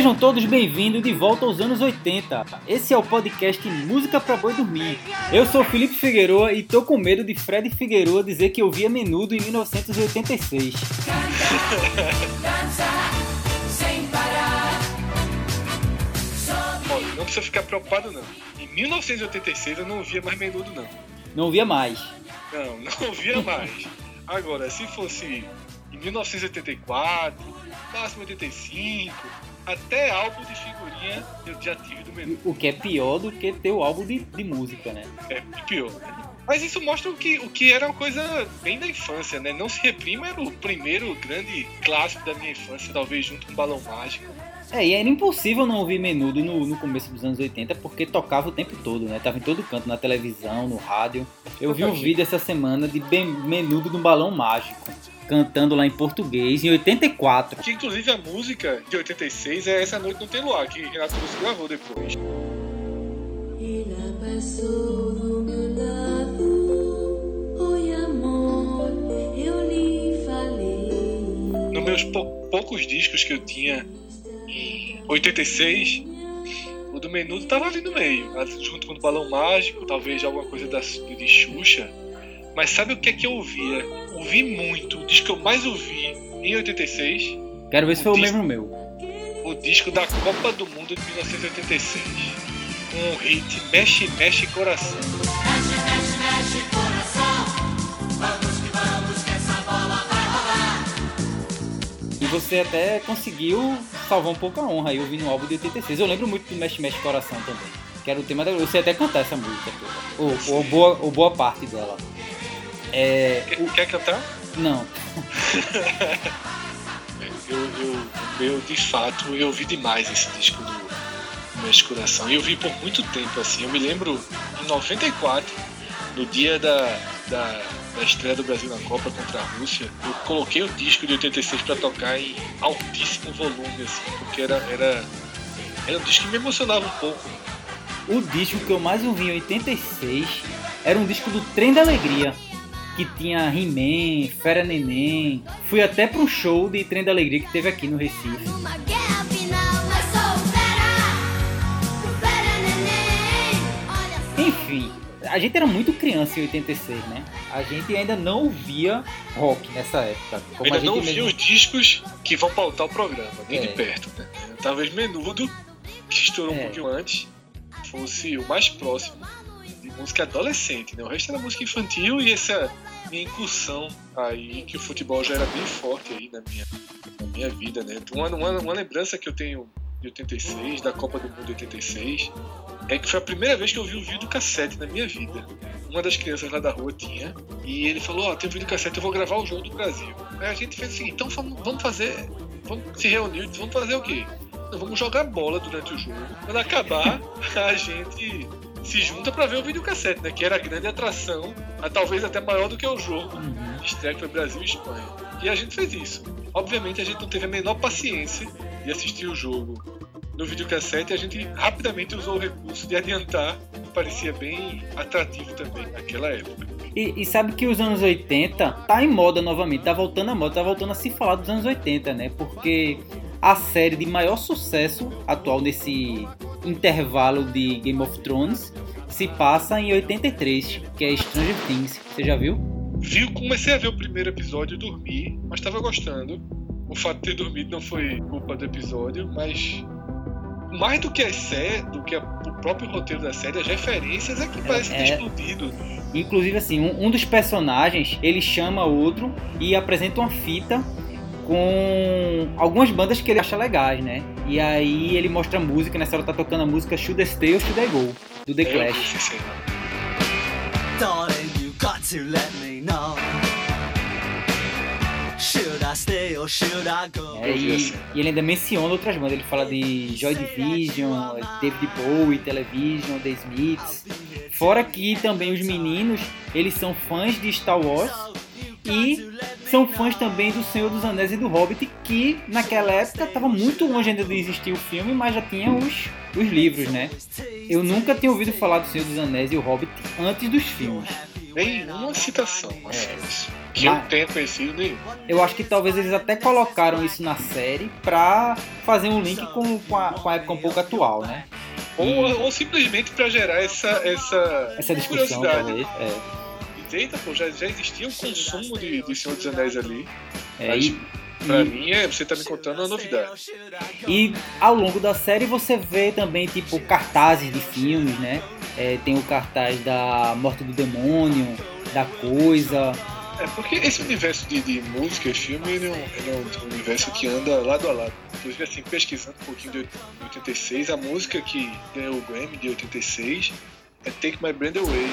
Sejam todos bem-vindos de volta aos anos 80. Esse é o podcast Música pra Boi Dormir. Eu sou Felipe Figueroa e tô com medo de Fred Figueroa dizer que eu via menudo em 1986. Olha, não precisa ficar preocupado não. Em 1986 eu não ouvia mais menudo não. Não via mais. Não, não ouvia mais. Agora, se fosse em 1984, máximo 85, até álbum de figurinha eu já tive do menu. O que é pior do que ter o álbum de, de música, né? É pior. Mas isso mostra o que, o que era uma coisa bem da infância, né? Não se reprima era o primeiro grande clássico da minha infância, talvez junto com Balão Mágico. É, e era impossível não ouvir Menudo no, no começo dos anos 80 porque tocava o tempo todo, né? Tava em todo canto, na televisão, no rádio. Eu vi um vídeo essa semana de Menudo no Balão Mágico, cantando lá em português, em 84. Que inclusive a música de 86 é Essa Noite Não Tem Luar, que Renato Russo gravou depois. Nos meus pou- poucos discos que eu tinha em 86, o do Menudo tava ali no meio, junto com o Balão Mágico, talvez alguma coisa da, de Xuxa. Mas sabe o que é que eu ouvia? Ouvi muito, o disco que eu mais ouvi em 86, Quero ver se foi o mesmo meu. o disco da Copa do Mundo de 1986. Com o hit Mexe, Mexe Coração. E você até conseguiu salvar um pouco a honra aí ouvindo o álbum de 86. Eu lembro muito do Mexe Mexe Coração também. Que era o tema da. Eu sei até cantar essa música toda. Ou, ou boa, ou boa parte dela. É. Quer, quer cantar? Não. Eu, eu, eu, de fato, eu ouvi demais esse disco do Mexe Coração. E eu vi por muito tempo, assim. Eu me lembro em 94, no dia da, da, da estreia do Brasil na Copa contra a Rússia, eu coloquei o disco de 86 para tocar em altíssimo volume, assim, porque era, era, era um disco que me emocionava um pouco. O disco que eu mais ouvi em 86 era um disco do Trem da Alegria. Que tinha He-Man, Fera Neném. Fui até para um show de Trem da Alegria que teve aqui no Recife. Enfim, a gente era muito criança em 86, né? A gente ainda não ouvia rock nessa época. Como a ainda gente não vi mesmo- os discos que vão pautar o programa, nem É. de perto. Né? Talvez Menudo, que estourou É. um pouquinho antes, fosse o mais próximo música adolescente. Né? O resto era música infantil e essa minha incursão aí, que o futebol já era bem forte aí na minha, na minha vida. Né? Uma, uma, uma lembrança que eu tenho de 86, da Copa do Mundo de 86, é que foi a primeira vez que eu vi um vídeo cassete na minha vida. Uma das crianças lá da rua tinha, e ele falou: Ó, tem um vídeo cassete, eu vou gravar o jogo do Brasil. Aí a gente fez seguinte: então vamos, vamos fazer. Vamos se reunir, vamos fazer o quê? Então, vamos jogar bola durante o jogo. Quando acabar, a gente se junta pra ver o videocassete, né? Que era a grande atração, talvez até maior do que o jogo Uhum. de estreia que foi Brasil e Espanha. E a gente fez isso. Obviamente a gente não teve a menor paciência de assistir o jogo no videocassete e a gente rapidamente usou o recurso de adiantar, que parecia bem atrativo também naquela época. E, e sabe que os anos 80 tá em moda novamente, tá voltando à moda, tá voltando a se falar dos anos 80, né? Porque a série de maior sucesso atual nesse intervalo de Game of Thrones se passa em 83, que é Stranger Things. Você já viu? Viu, comecei a ver o primeiro episódio e dormi, mas estava gostando. O fato de ter dormido não foi culpa do episódio, mas mais do que a série, do que a- o próprio roteiro da série, as referências é que parece ter é. explodido. Inclusive, assim, um, um dos personagens ele chama outro e apresenta uma fita com algumas bandas que ele acha legais, né? E aí ele mostra a música, nessa hora tá tocando a música Should I Stay or Should I Go, do The É, Clash. cena. Darling, you got to let me know. Should I stay or should I go? É, e, e ele ainda menciona outras bandas, ele fala de Joy Division, David Bowie, Television, The Smiths. Fora que também os meninos, eles são fãs de Star Wars e são fãs também do Senhor dos Anéis e do Hobbit, que naquela época estava muito longe ainda de existir o filme, mas já tinha os, os livros, né? Eu nunca tinha ouvido falar do Senhor dos Anéis e o Hobbit antes dos filmes. nenhuma citação. É. Que eu tenha conhecido nenhum. Eu acho que talvez eles até colocaram isso na série pra fazer um link com, com, a, com a época um pouco atual, né? Ou, ou simplesmente pra gerar essa, essa, Essa discussão, curiosidade. talvez. É. E, Eita, pô, já, já existia um consumo de, de Senhor dos Anéis ali. É, Mas, e, Pra e- mim, é, você tá me contando uma novidade. E ao longo da série você vê também, tipo, cartazes de filmes, né? É, tem o cartaz da Morte do Demônio, da Coisa. É porque esse universo de, de música e filme, ele é, um, ele é um universo que anda lado a lado. Inclusive, assim, pesquisando um pouquinho de 86, a música que ganhou o Grammy de 86 é Take My Breath Away,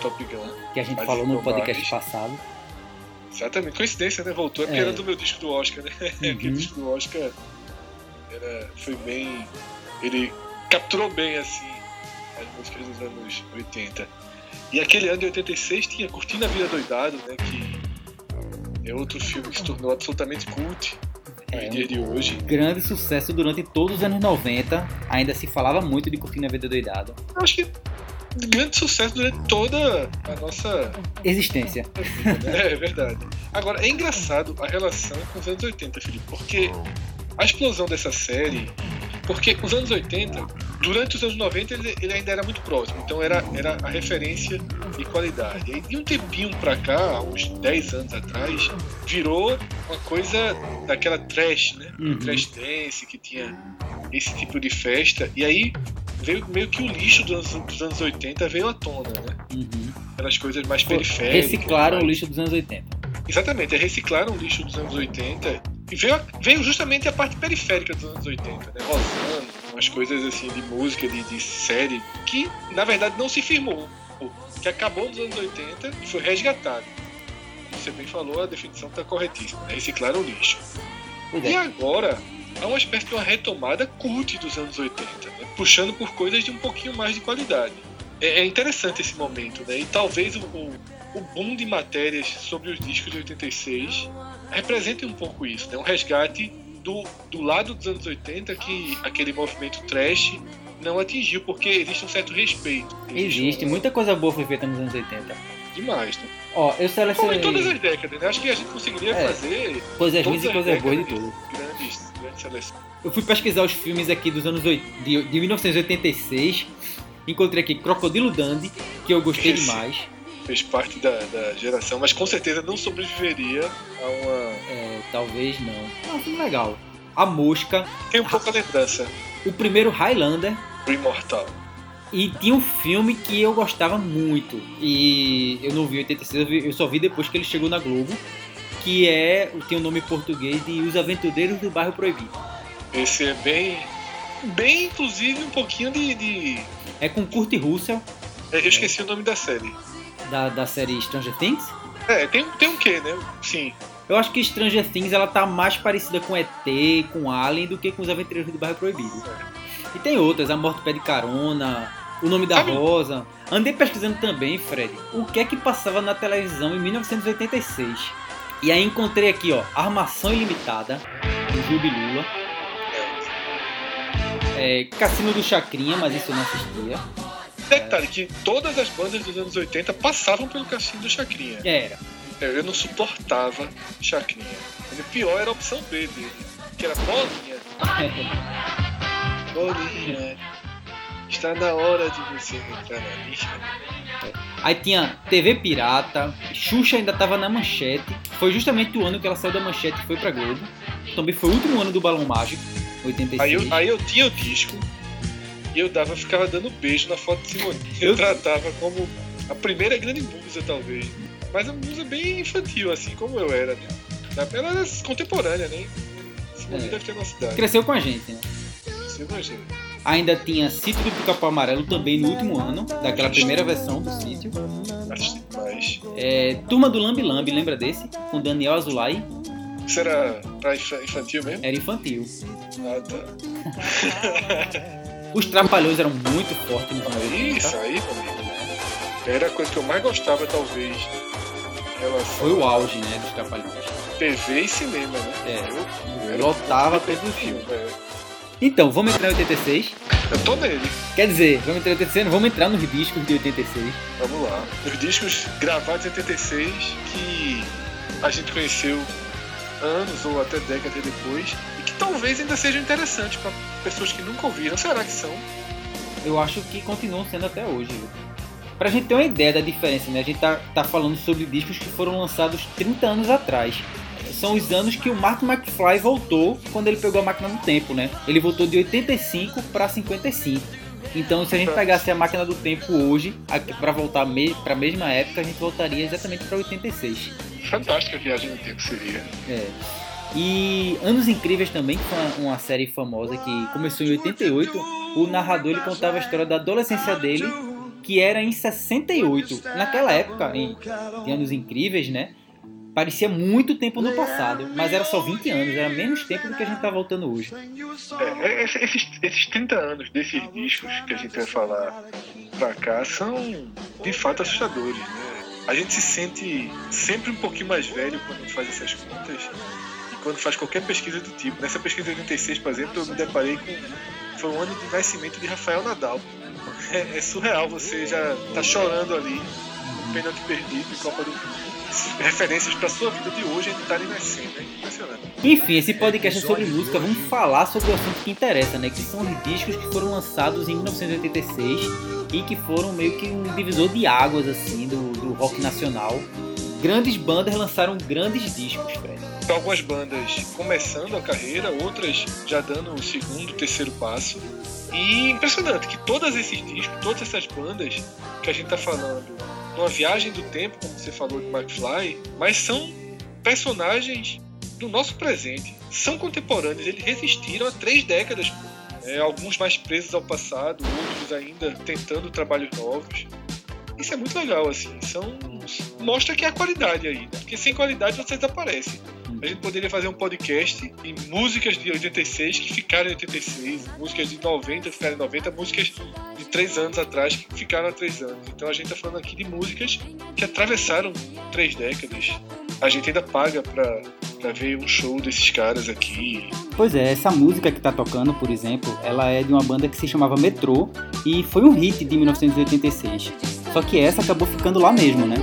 Top Gun. Que a gente Mas falou no podcast mais. passado. Exatamente, coincidência, né? Voltou, é porque É. era do meu disco do Oscar, né? Aquele Uhum. disco do Oscar era, foi bem. Ele capturou bem, assim, as músicas dos anos 80. E aquele ano de 86 tinha Curtindo a Vida Doidado, né? Que é outro filme que se tornou absolutamente cult É, nos dias de hoje. Grande sucesso durante todos os anos 90. Ainda se falava muito de Curtindo a Vida Doidado. Eu acho que grande sucesso durante toda a nossa Existência. né? É verdade. Agora, é engraçado a relação com os anos 80, Felipe, porque a explosão dessa série. Porque os anos 80, durante os anos 90, ele, ele ainda era muito próximo, então era, era a referência de qualidade. E de um tempinho pra cá, uns 10 anos atrás, virou uma coisa daquela trash, né? Uhum. Trash dance, que tinha esse tipo de festa, e aí veio meio que o lixo dos anos, dos anos 80 veio à tona, né? Uhum. Aquelas coisas mais periféricas. Reciclaram o lixo dos anos 80. Exatamente, é reciclaram o lixo dos anos 80 e veio, veio justamente a parte periférica dos anos 80, né? Rosando, umas coisas assim de música, de, de série, que na verdade não se firmou, que acabou nos anos 80 e foi resgatado. Você bem falou, a definição está corretíssima, né? reciclaram o lixo. E é. agora há uma espécie de uma retomada cult dos anos 80, né? puxando por coisas de um pouquinho mais de qualidade. É, é interessante esse momento, né? E talvez o, o, o boom de matérias sobre os discos de 86 represente um pouco isso, né? Um resgate do, do lado dos anos 80 que aquele movimento trash não atingiu, porque existe um certo respeito. Existe, um- muita coisa boa foi feita nos anos 80. Demais, né? Ó, eu Como em selecionei todas as décadas, né? Acho que a gente conseguiria É. fazer coisas ruins e as coisas boas de décadas seleções. Eu fui pesquisar os filmes aqui dos anos oit- de, de 1986. Encontrei aqui Crocodilo Dandy, que eu gostei Esse. demais. fez parte da, da geração, mas com certeza não sobreviveria a uma. É, talvez não. É um filme legal. A Mosca, Tem um pouca lembrança o primeiro Highlander. do Imortal. E tinha um filme que eu gostava muito. E eu não vi em 86, eu, vi- eu só vi depois que ele chegou na Globo. Que é, tem o nome em português de Os Aventureiros do Bairro Proibido. Esse é bem. Bem, inclusive, um pouquinho de. de- É com Kurt Russell, é, Eu esqueci o nome da série. da, da série Stranger Things. É, tem, tem um quê, né? Sim. Eu acho que Stranger Things ela tá mais parecida com ET, com Alien, do que com os Aventureiros do Bairro Proibido. E tem outras, A Morte Pé de Carona, O Nome da Sabe- Rosa. Andei pesquisando também, Fred, o que é que passava na televisão em 1986. E aí encontrei aqui, ó, Armação Ilimitada, do Jubilula. É, Cassino do Chacrinha, mas isso eu não assistia. Detalhe que todas as bandas dos anos 80 passavam pelo Cassino do Chacrinha. Era. Eu não suportava Chacrinha. O pior era a opção B dele, que era bolinha. Bolinha. Está na hora de você entrar na lista. Aí tinha TV Pirata, Xuxa ainda tava na manchete. Foi justamente o ano que ela saiu da manchete e foi pra Globo. Também foi o último ano do Balão Mágico, 86. Aí eu, aí eu tinha o disco e eu dava, ficava dando beijo na foto de Simone. Eu Eu- tratava como a primeira grande musa, talvez. Mas a musa bem infantil, assim como eu era, né? Ela era contemporânea, né? Simone É. deve ter nossa idade. Cresceu com a gente, né? Você imagina. Ainda tinha Sítio do Pica-Pau Amarelo também no último ano, daquela primeira versão do sítio. É, Turma do Lambi Lambi, lembra desse? Com Daniel Azulay, Isso era pra infa- infantil mesmo? era infantil. Ah, tá. Os Trapalhões eram muito fortes nos anos 80. Isso aí, amigo. Era a coisa que eu mais gostava, talvez, Foi o auge, né, dos Trapalhões. TV e cinema, né? É. Eu, Lotava todos os filme. filmes. Então, vamos entrar em 86. Eu tô nele. Quer dizer, vamos entrar no 86, não vamos entrar nos discos de 86. Vamos lá. Os discos gravados em 86 que a gente conheceu anos ou até décadas depois e que talvez ainda sejam interessantes para pessoas que nunca ouviram. Será que são? Eu acho que continuam sendo até hoje. Pra gente ter uma ideia da diferença, né? A gente tá, tá falando sobre discos que foram lançados 30 anos atrás. São os anos que o Martin McFly voltou quando ele pegou a máquina do tempo, né? Ele voltou de 85 para 55. Então, se a gente pegasse a máquina do tempo hoje, pra voltar me pra mesma época, a gente voltaria exatamente para 86. Fantástica viagem no tempo seria. É. E Anos Incríveis também, que foi uma, uma série famosa que começou em 88. O narrador ele contava a história da adolescência dele, que era em 68. Naquela época, em, em Anos Incríveis, né? Parecia muito tempo no passado, mas era só 20 anos, era menos tempo do que a gente tá voltando hoje. É, é, esse- esses, esses 30 anos desses discos que a gente vai falar pra cá são de fato assustadores, né? A gente se sente sempre um pouquinho mais velho quando faz essas contas e quando faz qualquer pesquisa do tipo. Nessa pesquisa de 86, por exemplo, eu me deparei com. Foi o ano de nascimento de Rafael Nadal. É, é surreal, você já tá chorando ali, pênalti perdido Copa do Mundo. Referências pra sua vida de hoje ainda estarem nascendo, é impressionante. Enfim, esse podcast é sobre música, vamos falar sobre o assunto que interessa, né? Que são os discos que foram lançados em 1986 e que foram meio que um divisor de águas, assim, do, do rock nacional. Grandes bandas lançaram grandes discos, Fred. Então, algumas bandas começando a carreira, outras já dando o segundo, terceiro passo. E impressionante que todos esses discos, todas essas bandas que a gente tá falando, numa viagem do tempo, como você falou de McFly, mas são personagens do nosso presente. São contemporâneos, eles resistiram a três décadas. É, alguns mais presos ao passado, outros ainda tentando trabalhos novos. Isso é muito legal, assim. São, mostra que há qualidade aí, né? Porque sem qualidade você desaparece. A gente poderia fazer um podcast em músicas de 86 que ficaram em 86, músicas de 90 ficaram em 90, músicas de 3 anos atrás que ficaram há 3 anos. Então a gente tá falando aqui de músicas que atravessaram três décadas. A gente ainda paga pra, pra ver um show desses caras aqui. Pois é, essa música que tá tocando, por exemplo, ela é de uma banda que se chamava Metrô e foi um hit de 1986. Só que essa acabou ficando lá mesmo, né?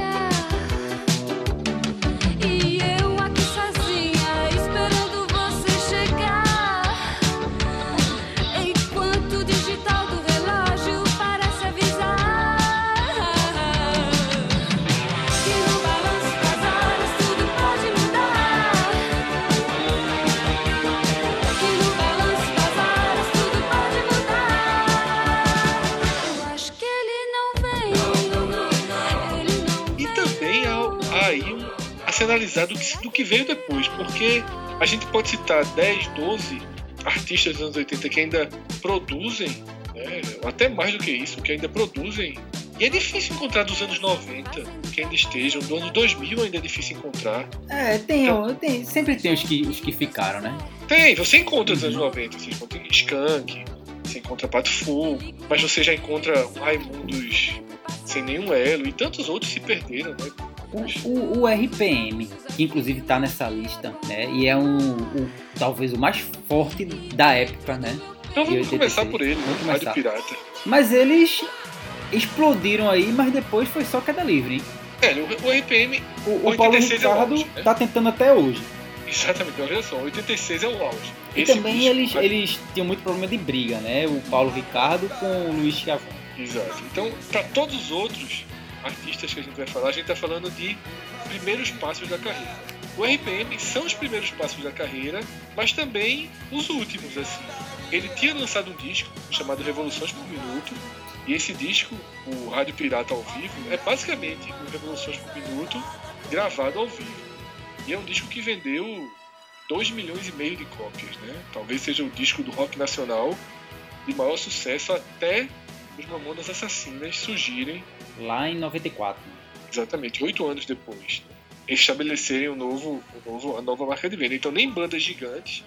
Analisar do que, do que veio depois, porque a gente pode citar 10, 12 artistas dos anos 80 que ainda produzem, né, ou até mais do que isso, que ainda produzem. E é difícil encontrar dos anos 90 que ainda estejam, do ano 2000 ainda é difícil encontrar. É, tem, tem sempre tem os que, os que ficaram, né? Tem, você encontra dos anos 90, você encontra Skank, você encontra Pato Fu, mas você já encontra Raimundos sem nenhum elo, e tantos outros se perderam, né? O, o- o RPM, que inclusive tá nessa lista, né? E é um, o- talvez o mais forte da época, né? Então vamos 86. começar por ele, Vamos né? Rádio começar. Pirata. Mas eles explodiram aí, mas depois foi só queda livre, hein? É, o, o RPM, O, o Paulo 86 é Ricardo auge, né? tá tentando até hoje. exatamente, olha só, 86 é o auge. E Esse também disco eles, vai- eles tinham muito problema de briga, né? O Paulo Ricardo com o Luiz Chavão. Exato. Então, para todos os outros artistas que a gente vai falar, a gente tá falando de primeiros passos da carreira. O RPM são os primeiros passos da carreira, mas também os últimos, assim. Ele tinha lançado um disco chamado Revoluções por Minuto, e esse disco, o Rádio Pirata ao vivo, é basicamente o Revoluções por Minuto gravado ao vivo. E é um disco que vendeu 2 milhões e meio de cópias, né? Talvez seja o disco do rock nacional de maior sucesso até os Mamonas Assassinas surgirem Lá em 94. exatamente oito anos depois, né? estabelecerem o novo, o novo, a nova marca de venda. Então nem bandas gigantes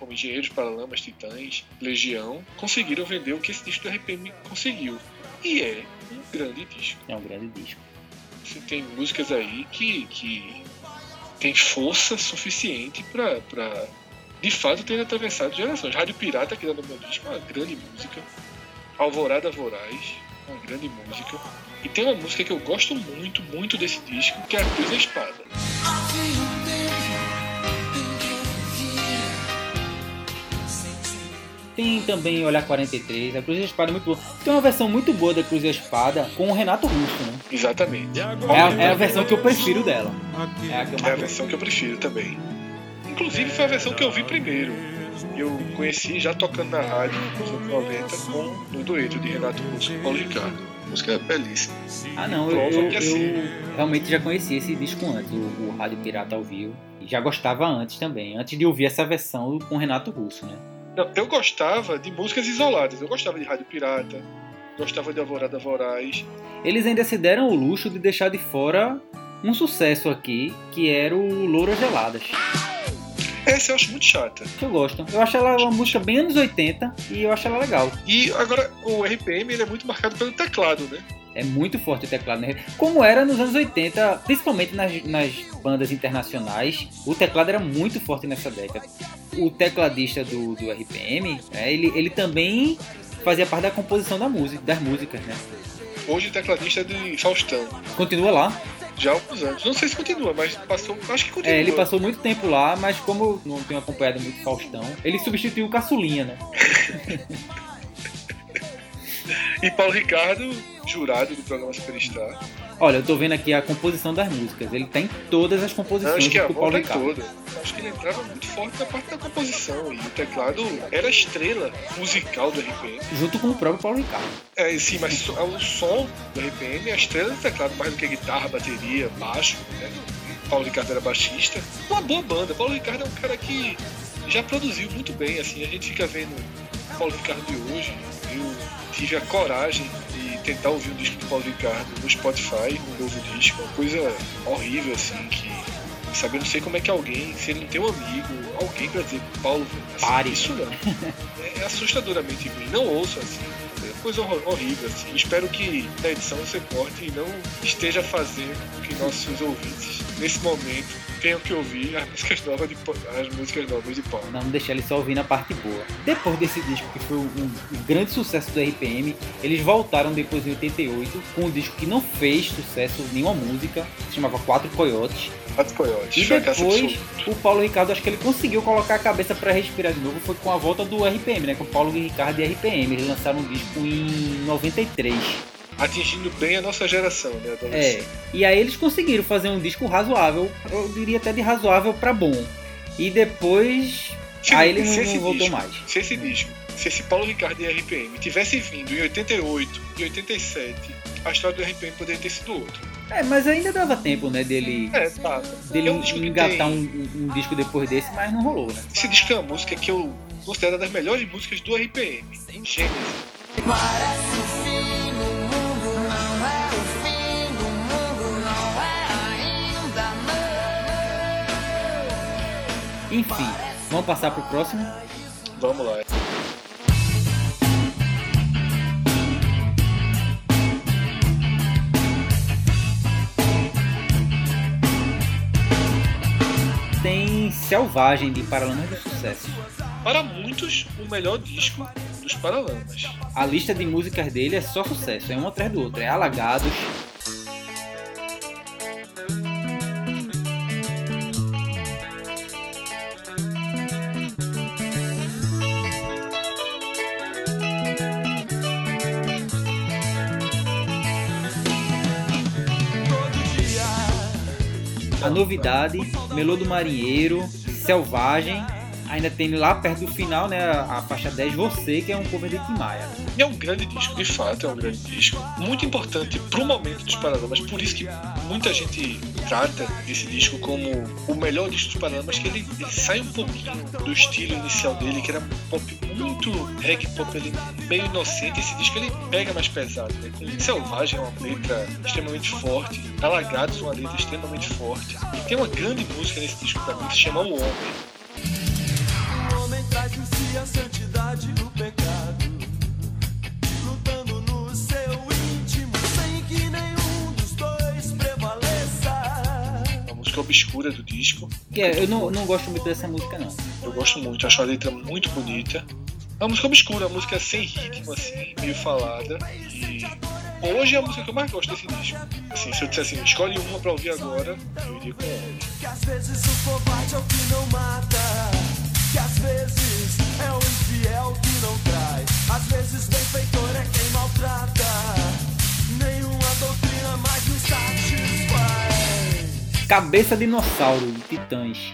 como Engenheiros Paralamas, Titãs, Legião conseguiram vender o que esse disco do RPM conseguiu. E é um grande disco. É um grande disco. Você tem músicas aí que, que tem força suficiente pra, pra de fato ter atravessado gerações. Rádio Pirata, que dá no meu disco, é uma grande música. Alvorada Voraz, uma grande música. E tem uma música que eu gosto muito, muito desse disco, que é a Cruz e a Espada. Tem também Olhar 43, a Cruz e a Espada é muito boa. Tem uma versão muito boa da Cruz e a Espada com o Renato Russo, né? Exatamente. É a, é a versão que eu prefiro dela. É a que É a versão que eu prefiro também. Inclusive foi a versão que eu vi primeiro. Eu conheci já tocando na rádio nos anos 90 com o dueto de Renato Russo com Paulo Ricardo. A música é belíssima. Ah não, eu, eu- que assim- eu realmente já conhecia esse disco antes, o, o Rádio Pirata ao vivo. E já gostava antes também, antes de ouvir essa versão com Renato Russo, né? Não, eu gostava de músicas isoladas. Eu gostava de Rádio Pirata, gostava de Alvorada Voraz. Eles ainda se deram o luxo de deixar de fora um sucesso aqui, que era o Louras Geladas. Essa eu acho muito chata. Eu gosto. Eu acho ela uma música bem anos 80 e eu acho ela legal. E agora o RPM ele é muito marcado pelo teclado, né? É muito forte o teclado, né? Como era nos anos 80, principalmente nas, nas bandas internacionais, o teclado era muito forte nessa década. O tecladista do, do RPM, né, ele, ele também fazia parte da composição da música, das músicas, né? Hoje o tecladista é de Faustão. Continua lá. Já há alguns anos. Não sei se continua, mas passou. Acho que continua. É, ele passou muito tempo lá, mas como não tenho acompanhado muito Faustão, ele substituiu o Caçulinha, né? E Paulo Ricardo, jurado do programa Superstar. Olha, eu tô vendo aqui a composição das músicas. Ele tá em todas as composições Acho que a do Paulo volta é Ricardo. toda. Acho que ele entrava muito forte na parte da composição. E o teclado era a estrela musical do RPM. Junto com o próprio Paulo Ricardo. É, sim, mas so- o som do RPM é a estrela do teclado, mais do que guitarra, bateria, baixo. Né? Paulo Ricardo era baixista. Uma boa banda. Paulo Ricardo é um cara que já produziu muito bem. Assim, a gente fica vendo o Paulo Ricardo de hoje. Eu tive a coragem tentar ouvir o disco do Paulo Ricardo no Spotify, um novo disco. Uma coisa horrível, assim, que. Sabe, eu não sei como é que alguém, se ele não tem um amigo, alguém pra dizer, Paulo, assim, Pare. isso não. É assustadoramente ruim. Não ouço assim. Coisa hor- horrível assim. Espero que na edição você corte e não esteja fazendo com que nossos ouvintes, nesse momento, tenham que ouvir as músicas novas de as músicas novas de Paulo. Não deixar ele só ouvir na parte boa. Depois desse disco, que foi um, um grande sucesso do RPM, eles voltaram depois em 88 com um disco que não fez sucesso, nenhuma música, se chamava Quatro Coiotes. Quatro Coiotes, E depois o Paulo Ricardo, acho que ele conseguiu colocar a cabeça pra respirar de novo, foi com a volta do RPM, né? Com o Paulo Ricardo e RPM. Eles lançaram um disco em 93. Atingindo bem a nossa geração, né? É, e aí eles conseguiram fazer um disco razoável, eu diria até de razoável pra bom. E depois, Se- aí ele não, não voltou disco- mais. Se esse disco, se esse Paulo Ricardo e RPM tivesse vindo em 88 e 87, a história do RPM poderia ter sido outra. É, mas ainda dava tempo, né, dele, É, tá. dele É um engatar tem- um, um- um disco depois desse, mas não rolou, né? Esse disco é uma música que eu considero uma das melhores músicas do RPM. Gênesis. Parece o fim do mundo, não é o fim do mundo, não é ainda não. Enfim, vamos passar pro próximo. Vamos lá. Tem Selvagem de Paralamas do Sucesso. Para muitos, o melhor disco dos Paralamas. A lista de músicas dele é só sucesso, é um atrás do outro. É Alagados, A Novidade, Melô do Marinheiro, Selvagem. Ainda tem lá perto do final, né, a, faixa 10, Você, que é um cover de Tim Maia. É um grande disco, de fato, é um grande disco. Muito importante pro momento dos Paralamas, por isso que muita gente trata esse disco como o melhor disco dos Paralamas, que ele, ele sai um pouquinho do estilo inicial dele, que era pop muito reggae pop ali, meio inocente. Esse disco ele pega mais pesado, né? Com Selvagem é uma letra extremamente forte, Alagados uma letra extremamente forte. E tem uma grande música nesse disco mim que se chama O Homem. Obscura do disco. Que é, eu não, não gosto muito dessa música, não. Eu gosto muito, acho a letra muito bonita. É uma música obscura, uma música sem ritmo, assim, meio falada. E hoje é a música que eu mais gosto desse disco. Assim, se eu dissesse assim, escolhe uma pra ouvir agora, eu iria com ela. Que às vezes é o que não mata. Que às vezes o infiel que não traz. Às vezes benfeitor é quem maltrata. Nenhuma doutrina mais me satisfaz. Cabeça Dinossauro, de Titãs.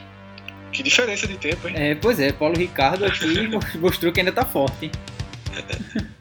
Que diferença de tempo, hein? É, pois é, Paulo Ricardo aqui mostrou que ainda tá forte.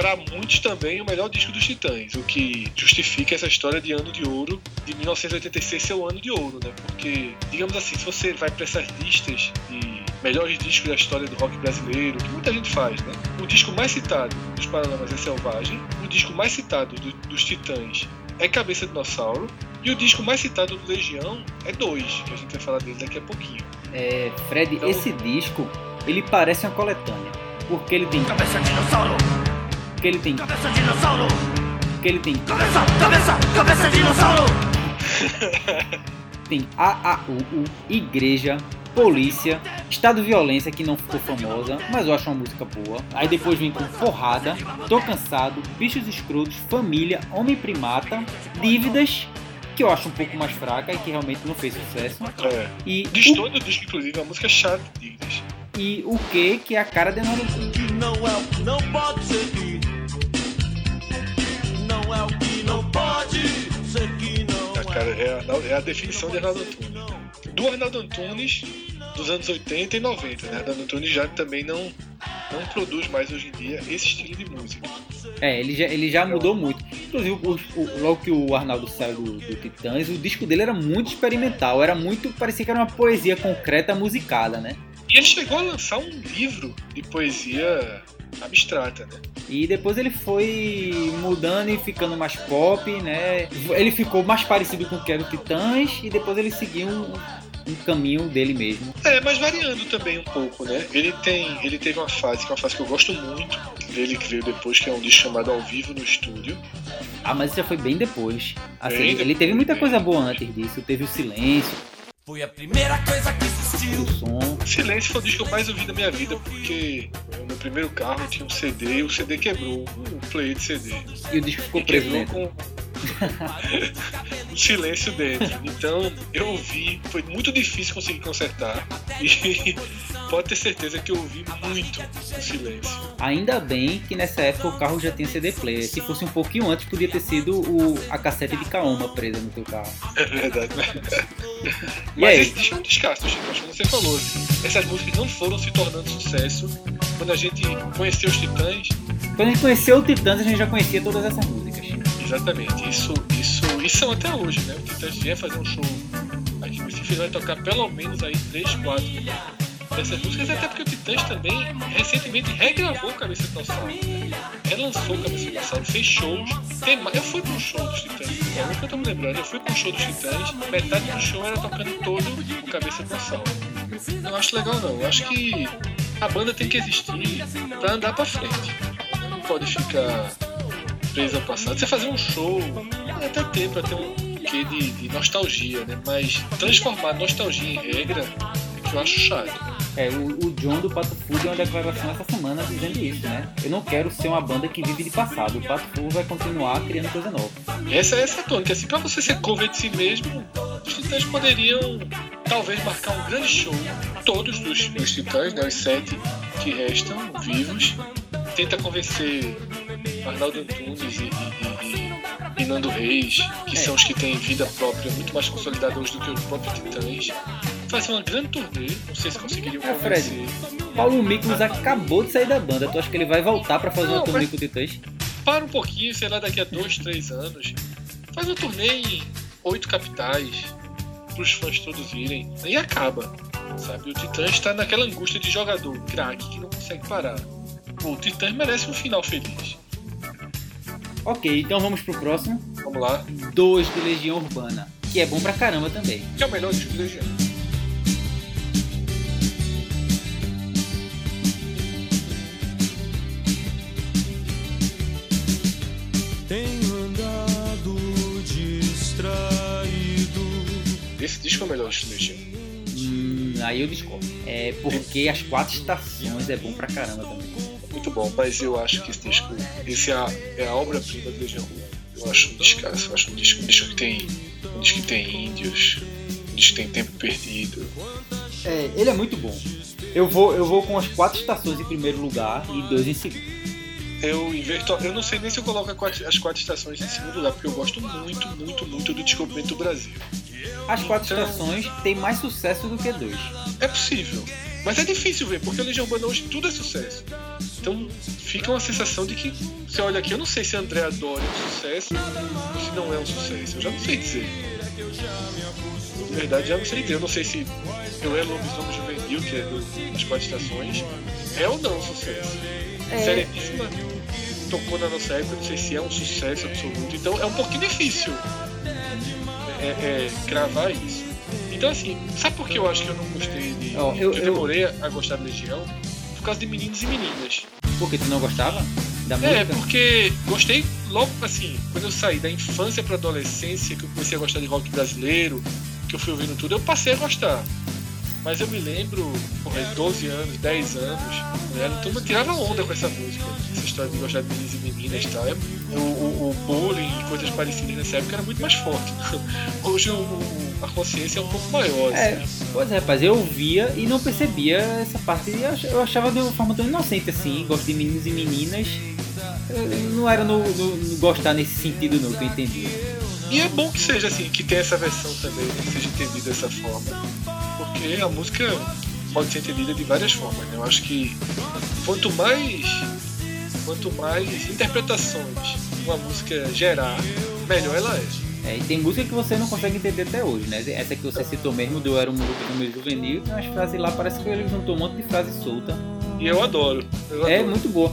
Para muitos também o melhor disco dos Titãs, o que justifica essa história de ano de ouro, de 1986 ser o ano de ouro, né? Porque, digamos assim, se você vai para essas listas de melhores discos da história do rock brasileiro, que muita gente faz, né? O disco mais citado dos Paralamas é Selvagem, o disco mais citado do- dos Titãs é Cabeça de Dinossauro, e o disco mais citado do Legião é dois, que a gente vai falar dele daqui a pouquinho. É, Fred, Então- esse disco, ele parece uma coletânea. Porque ele tem. Cabeça dinossauro, Porque ele tem. cabeça dinossauro, Porque ele tem. cabeça, cabeça, cabeça dinossauro. Tem AAUU, Igreja, Polícia, Estado Violência, que não ficou famosa, mas eu acho uma música boa. Aí depois vem com Porrada, Tô Cansado, Bichos Escrotos, Família, Homem Primata, Dívidas, que eu acho um pouco mais fraca e que realmente não fez sucesso. É. E Destoa do disco, inclusive, é uma música chata o, e o que, que é a cara de que não é o que não pode seguir. Não é o que não pode ser que não A cara é a, é a definição de Arnaldo Antunes. Do Arnaldo Antunes dos anos 80 e 90, né? Arnaldo Antunes já também não, não produz mais hoje em dia esse estilo de música. É, ele já, ele já mudou muito. Inclusive, o- o- logo que o Arnaldo saiu do, do Titãs, o disco dele era muito experimental. Era muito. parecia que era uma poesia concreta musicada, né? E ele chegou a lançar um livro de poesia abstrata, né? E depois ele foi mudando e ficando mais pop, né? Ele ficou mais parecido com o que era o Titãs e depois ele seguiu um, caminho dele mesmo. É, mas variando também um pouco, né? Ele tem, ele teve uma fase que é uma fase que eu gosto muito dele que veio depois, que é um disco chamado Ao Vivo no Estúdio. Ah, mas isso já foi bem depois. Assim, Bem ele depois, teve muita coisa boa antes disso. Teve o Silêncio, Foi a primeira coisa que existiu. o som. Silêncio foi o disco que eu mais ouvi da minha vida, porque no meu primeiro carro tinha um CD e o CD quebrou, um player de CD. E o disco ficou E preso quebrou dentro. com silêncio dentro. Então eu ouvi, foi muito difícil conseguir consertar. E pode ter certeza que eu ouvi muito o silêncio. Ainda bem que nessa época o carro já tinha CD player. Se fosse um pouquinho antes, podia ter sido o, a cassete de Kaoma presa no teu carro. É verdade, né? Mas esse é um descasso, Chico. Acho que você falou assim. Essas músicas não foram se tornando sucesso. Quando a gente conheceu os Titãs, Quando a gente conheceu o Titãs, a gente já conhecia todas essas músicas. Exatamente, isso, isso, isso são até hoje, né? O Titãs vier fazer um show aqui no Recife, vai tocar pelo menos aí 3, 4 dessas músicas, até porque o Titãs também recentemente regravou Cabeça de Dinossauro, relançou Cabeça de Dinossauro, fez shows. Eu fui pro show dos Titãs, agora que eu tô me lembrando, eu fui pro show dos Titãs, metade do show era tocando todo o Cabeça de Dinossauro. Eu não acho legal não, eu acho que a banda tem que existir pra andar pra frente. Não pode ficar presa ao passado. Você fazer um show, até ter pra ter um quê de, de nostalgia, né? Mas transformar nostalgia em regra é que eu acho chato. É, o, o John do Pato Fu deu uma declaração essa semana dizendo isso, né? Eu não quero ser uma banda que vive de passado. O Pato Fu vai continuar criando coisa nova. Essa é essa tônica. Assim, pra você ser cover de si mesmo, os titãs poderiam talvez marcar um grande show. Todos os, os titãs, né? Os sete que restam vivos. Tenta convencer Arnaldo Antunes e, e- e- Nando Reis, que são os que têm vida própria muito mais consolidada hoje do que os próprios titãs. Fazer uma grande turnê, não sei se conseguiriam É, Fred. Paulo Miklos acabou de sair da banda. Tu acha que ele vai voltar pra fazer uma Não, turnê mas- com o Titãs? para um pouquinho, sei lá, daqui a dois, três anos, faz uma turnê em oito capitais, pros fãs todos virem, e acaba. Sabe? O Titãs está naquela angústia de jogador, craque, que não consegue parar. O Titãs merece um final feliz. Ok, então vamos pro próximo. Vamos lá, 2 do Legião Urbana. Que é bom pra caramba também. que é o melhor disco do Legião. Tenho andado distraído. Esse disco é o melhor disco do Legião. Hum, aí eu discordo. É porque as quatro estações é bom pra caramba também. Muito bom, mas eu acho que esse disco, esse é a, é a obra-prima do Legião Urbana. Eu acho um descasso, eu acho um disco, um disco que tem. Um disco que tem índios, um disco que tem tempo perdido. É, ele é muito bom. Eu vou, eu vou com as quatro estações em primeiro lugar e dois em segundo. Eu inverto, eu não sei nem se eu coloco as quatro estações em segundo lugar, porque eu gosto muito, muito, muito do Descobrimento do Brasil. As quatro Então- estações têm mais sucesso do que dois. É possível. Mas é difícil ver, porque a Legião Urbana hoje tudo é sucesso. Então fica uma sensação de que você olha aqui, eu não sei se André Adora é um sucesso ou se não é um sucesso. Eu já não sei dizer. De verdade, já não sei dizer. Eu não sei se eu é Lobisomem Juvenil, que é do- das quatro estações, é ou não um sucesso. É. Sereníssima tocou na nossa época, não sei se é um sucesso absoluto. Então é um pouquinho difícil é, é, cravar isso. Então assim, sabe por que eu acho que eu não gostei de. Ó, eu- que eu eu- demorei a gostar da Legião? Causa de meninos e meninas. Porque tu não gostava da É, música? porque gostei logo assim, quando eu saí da infância pra adolescência, que eu comecei a gostar de rock brasileiro, que eu fui ouvindo tudo, eu passei a gostar. Mas eu me lembro, porra, 12 anos, 10 anos, né? Então eu tirava onda com essa música, essa história de gostar de meninos e meninas e tal. É, O, o, o bullying e coisas parecidas nessa época era muito mais forte. Hoje o- a consciência é um pouco maior. É, assim. pois é, rapaz, eu via e não percebia essa parte. Eu ach- Eu achava de uma forma tão inocente assim, gosto de meninos e meninas. Eu não era no, no- no gostar nesse sentido não, que eu entendi. E é bom que seja assim, que tenha essa versão também, né, que seja entendida dessa forma. Porque a música pode ser entendida de várias formas. Né? Eu acho que quanto mais quanto mais interpretações uma música gerar, melhor ela é. É, e tem música que você não consegue entender até hoje, né? Essa que você citou mesmo, do Era um Mundo do meio juvenil, tem umas frases lá, parece que ele juntou um monte de frase solta. E eu adoro. Eu É adoro. muito boa.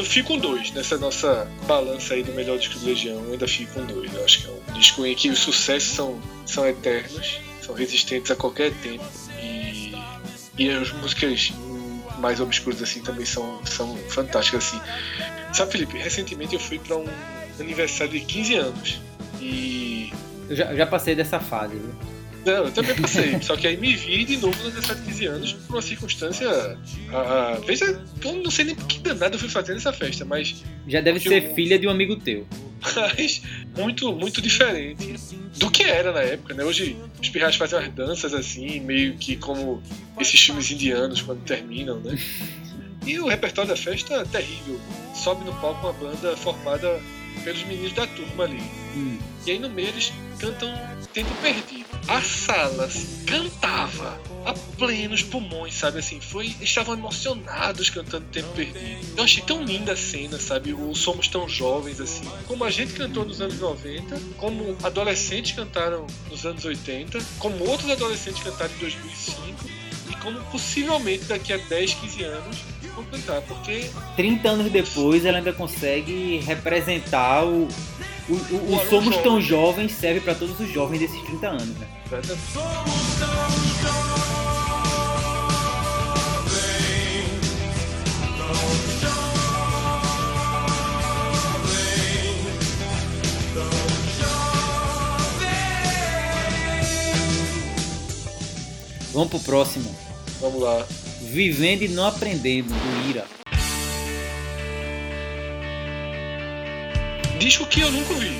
Eu, fico com dois nessa nossa balança aí do melhor disco do Legião. Eu ainda fico com dois. Eu acho que é um disco em que os sucessos são, são eternos, são resistentes a qualquer tempo. E, e as músicas mais obscuras assim também são, são fantásticas assim. Sabe, Felipe, recentemente eu fui para um aniversário de 15 anos. E. Eu já, já passei dessa fase, viu? Não, eu também passei. só que aí me vi de novo no aniversário de 15 anos por uma circunstância. ah, veja, eu não sei nem que danado eu fui fazer nessa festa, mas Já deve ser o- filha de um amigo teu. mas muito, muito diferente do que era na época, né? Hoje os pirrais fazem umas danças assim, meio que como esses filmes indianos quando terminam, né? E o repertório da festa é terrível. Sobe no palco uma banda formada pelos meninos da turma ali. Hum. E aí no meio eles cantam Tempo Perdido. A sala assim, cantava a plenos pulmões, sabe assim? Foi, estavam emocionados cantando Tempo Perdido. Eu achei tão linda a cena, sabe? O Somos Tão Jovens, assim. Como a gente cantou nos anos 90, como adolescentes cantaram nos anos 80, como outros adolescentes cantaram em 2005 e como possivelmente daqui a 10, 15 anos cantar. Porque 30 anos depois ela ainda consegue representar o. O, o- o Somos jovem. Tão Jovens serve pra todos os jovens desses 30 anos, né? Vamos pro próximo. vamos lá. Vivendo e não aprendendo, do Ira. Disco que eu nunca ouvi.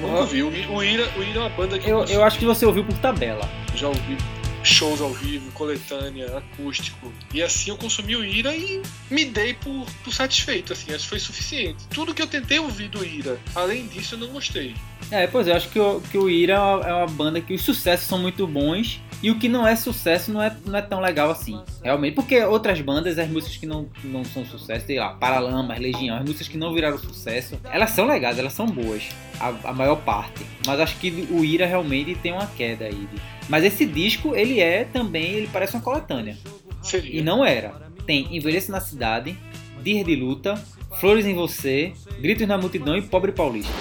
Nunca. O, o, Ira, o Ira é uma banda que Eu, eu, eu acho que você ouviu por tabela. já ouvi shows ao vivo, coletânea, acústico. E assim eu consumi o Ira e me dei por, por satisfeito, assim, acho que foi suficiente. Tudo que eu tentei ouvir do Ira, além disso, eu não gostei. É, pois é, eu acho que o, que o Ira é uma, é uma banda que os sucessos são muito bons e o que não é sucesso não é, não é tão legal assim. Realmente, porque outras bandas, as músicas que não, não são sucesso, sei lá, Paralamas, Legião, as músicas que não viraram sucesso, elas são legais, elas são boas, a, a maior parte. Mas acho que o Ira realmente tem uma queda aí. Mas esse disco, ele é também, ele parece uma coletânea. Seria. E não era. Tem Envelheça na Cidade, Dias de Luta, Flores em Você, Gritos na Multidão e Pobre Paulista.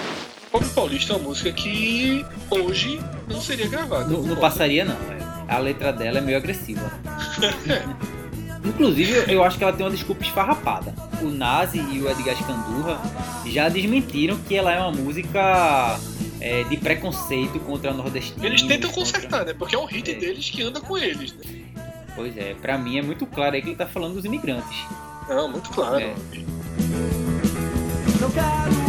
Pobre Paulista é uma música que hoje não seria gravada. Não, não concorda? passaria não, é. a letra dela é meio agressiva. Inclusive, eu acho que ela tem uma desculpa esfarrapada. O Nazi e o Edgar Scandurra já desmentiram que ela é uma música é, de preconceito contra nordestinos. Eles tentam contra- consertar, né? Porque é um hit É. deles que anda com eles, né? Pois é, pra mim é muito claro aí que ele tá falando dos imigrantes. Não, muito claro. É. Não quero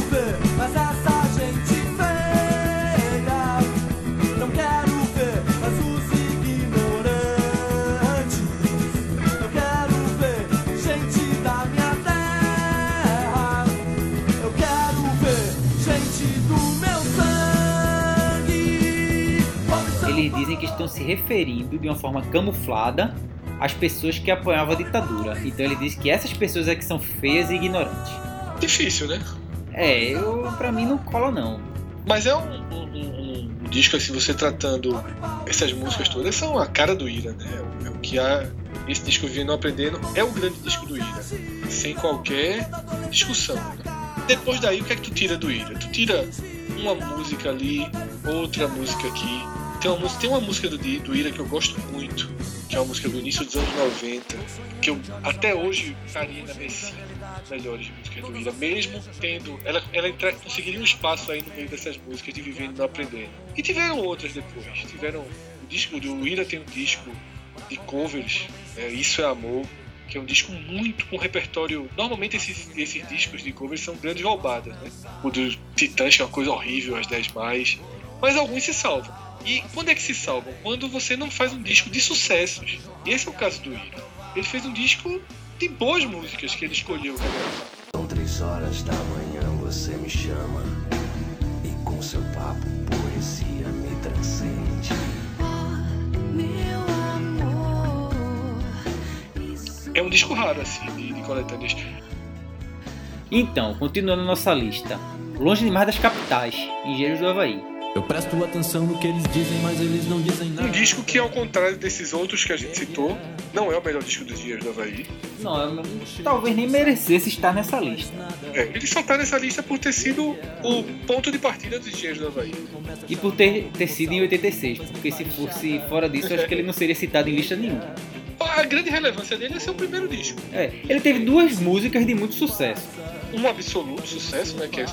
que estão se referindo de uma forma camuflada às pessoas que apoiavam a ditadura. Então ele diz que essas pessoas é que são feias e ignorantes. Difícil, né? É, eu pra mim não cola não. Mas é um, um- um- um disco, assim, você tratando essas músicas todas, são a cara do Ira, né? É o- que há. Esse disco Vivendo Aprendendo é o grande disco do Ira, sem qualquer discussão. né? Depois daí, o que é que tu tira do Ira? Tu tira uma música ali, outra música aqui. Tem uma, música- tem uma música do, do Ira que eu gosto muito, que é uma música do início dos anos 90, que eu até hoje estaria na cinco melhores músicas do Ira, mesmo tendo. Ela, ela entra- conseguiria um espaço aí no meio dessas músicas de Vivendo e Não Aprendendo. E tiveram outras depois. Tiveram. O disco do Ira tem um disco de covers, né, Isso é Amor, que é um disco muito com repertório. Normalmente esses, esses discos de covers são grandes roubadas, né? O do Titãs, que é uma coisa horrível, as 10 mais. Mas alguns se salvam. E quando é que se salvam? Quando você não faz um disco de sucessos. E esse é o caso do Ira. Ele fez um disco de boas músicas que ele escolheu. São três horas da manhã, você me chama E com seu papo, poesia me transcende Meu amor, É um disco raro, assim, de, de coletâneas. Então, continuando nossa lista. Longe demais das capitais, Engenheiros do Havaí. Eu presto atenção no que eles dizem, mas eles não dizem nada. Um disco que, ao contrário desses outros que a gente citou, não é o melhor disco dos dias do Havaí. Não, talvez nem merecesse estar nessa lista. É, ele só tá nessa lista por ter sido o ponto de partida dos dias do Havaí. E por ter, ter sido em 86, porque se fosse fora disso, eu acho que ele não seria citado em lista nenhuma. A grande relevância dele é ser o primeiro disco. É, ele teve duas músicas de muito sucesso. Um absoluto sucesso, né? Que é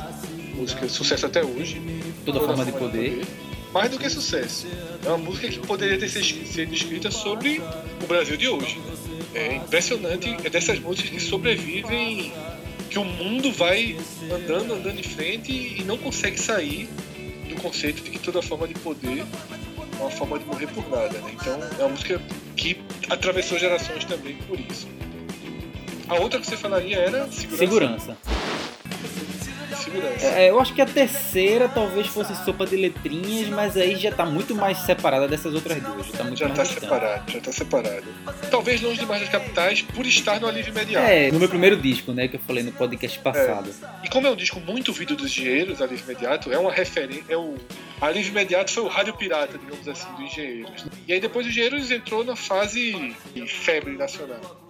música de sucesso até hoje. Toda forma de poder. Mais do que sucesso. É uma música que poderia ter sido escrita sobre o Brasil de hoje. É impressionante, é dessas músicas que sobrevivem, que o mundo vai andando, andando em frente e não consegue sair do conceito de que toda forma de poder é uma forma de morrer por nada. Né? Então é uma música que atravessou gerações também por isso. A outra que você falaria era segurança. Segurança. Segurança. É, eu acho que a terceira talvez fosse sopa de letrinhas, mas aí já tá muito mais separada dessas outras duas. Já tá muito Já mais tá separado, já tá separado. Talvez longe demais das capitais por estar no alívio imediato. É, no meu primeiro disco, né, que eu falei no podcast passado. E como é um disco muito ouvido dos engenheiros, Alívio Imediato, é uma referência. É o... Alívio Imediato foi o rádio pirata, digamos assim, dos engenheiros. E aí depois os engenheiros entrou na fase de febre nacional.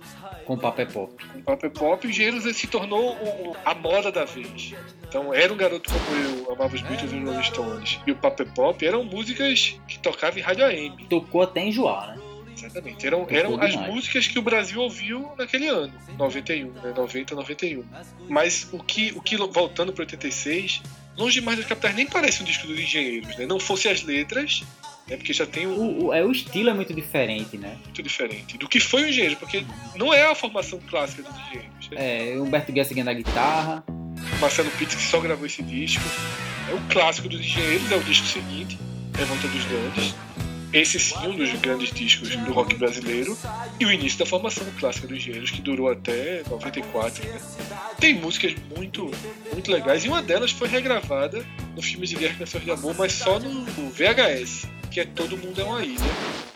Com papo é pop. Com o Pop é Pop, os engenheiros se tornou o- o- a moda da vez. Então, era um garoto como eu, amava os Beatles e os Rolling Stones. E o Pop é Pop eram músicas que tocavam em rádio AM. Tocou até enjoar, né? Exatamente. Eram, eram as músicas que o Brasil ouviu naquele ano, 91, né? 90, 91. Mas o que, o que voltando para 86, Longe Demais das Capitais nem parece um disco dos engenheiros, né? Não fosse as letras, né? Porque já tem um O, o, é, o estilo é muito diferente, né? muito diferente do que foi o engenheiro, porque não é a formação clássica dos engenheiros. Né? É, Humberto Gessinger na guitarra. Marcelo Pitts que só gravou esse disco. É o clássico dos engenheiros, é o disco seguinte, Revolta dos Grandes. Esse sim, um dos grandes discos do rock brasileiro. E o início da formação clássica dos engenheiros, que durou até 94. Né? Tem músicas muito, muito legais, e uma delas foi regravada no filme de Guerra Canções de Amor, mas só no VHS, que é Todo Mundo é uma Ilha.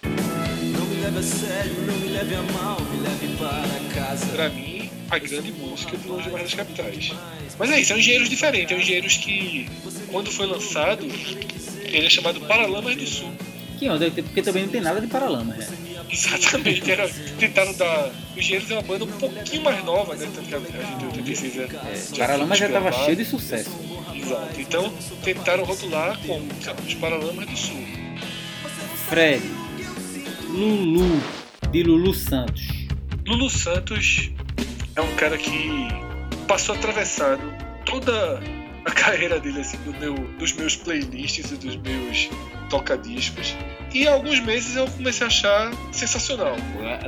Não me leve a sério, não me leve a mal, me leve para casa. Pra mim, a grande música de Longe Mais das Capitais. Mas é isso, são engenheiros diferentes, são engenheiros que, quando foi lançado, ele é chamado Paralamas do Sul. Porque também não tem nada de Paralamas, né? Exatamente, era, tentaram dar. Os Engenheiros é uma banda um pouquinho mais nova, né? Tanto que a gente 86 é. É, Paralamas já tava cheio de sucesso. Exato. Então tentaram rotular como sabe, os Paralamas do Sul. Fred, Lulu, de Lulu Santos. Lulu Santos é um cara que passou atravessado toda a carreira dele, assim, do meu, dos meus playlists e dos meus tocadiscos. E há alguns meses eu comecei a achar sensacional.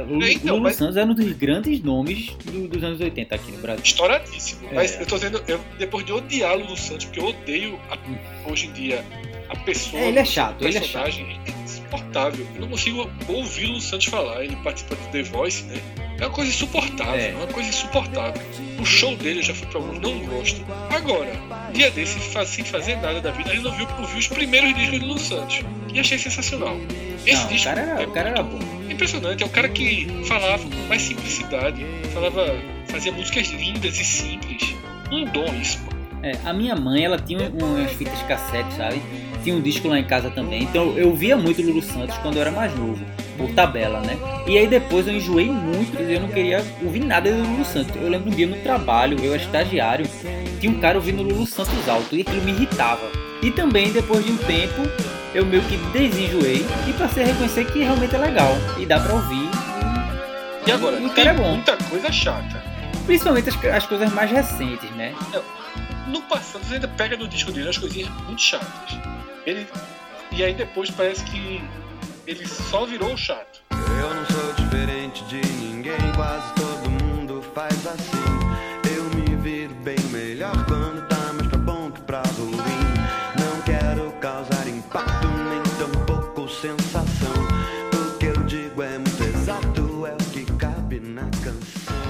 Lulu, É, então, Lulu mas- Santos era um dos grandes nomes do- dos anos 80 aqui no Brasil. Estouradíssimo. É. Mas eu tô dizendo, eu, depois de odiar Lulu Santos, porque eu odeio a- hoje em dia a pessoa. É, ele é o chato, ele é personagem, é insuportável. Eu não consigo ouvir Lulu Santos falar. Ele participa do The Voice, né? É uma coisa insuportável, É. é uma coisa insuportável. O show dele eu já fui pra alguns, não gosto. Agora, dia desse, sem fazer nada da vida, resolvi ouvir os primeiros discos de Lulu Santos. E achei sensacional. Esse Não, o disco cara, era, é o cara era bom. impressionante. É um cara que falava com mais simplicidade, falava, fazia músicas lindas e simples. Um dom isso. pô. É, a minha mãe, ela tinha umas fitas cassete, sabe? Tinha um disco lá em casa também. Então eu via muito Lulu Santos quando eu era mais novo, por tabela, né? E aí depois eu enjoei muito, eu não queria ouvir nada do Lulu Santos. Eu lembro um dia no trabalho, eu era estagiário, tinha um cara ouvindo Lulu Santos alto e aquilo me irritava. E também depois de um tempo, eu meio que desenjoei e passei a reconhecer que realmente é legal e dá pra ouvir. E agora, E o tem é muita coisa chata. Principalmente as, as coisas mais recentes, né? No passado, você ainda pega no disco dele as coisinhas muito chatas. Ele, e aí depois parece que ele só virou chato. Eu não sou diferente de ninguém, quase todo mundo faz assim. Eu me viro bem melhor quando tá mais pra bom que pra ruim. Não quero causar impacto, nem tampouco sensação. O que eu digo é muito exato, é o que cabe na canção.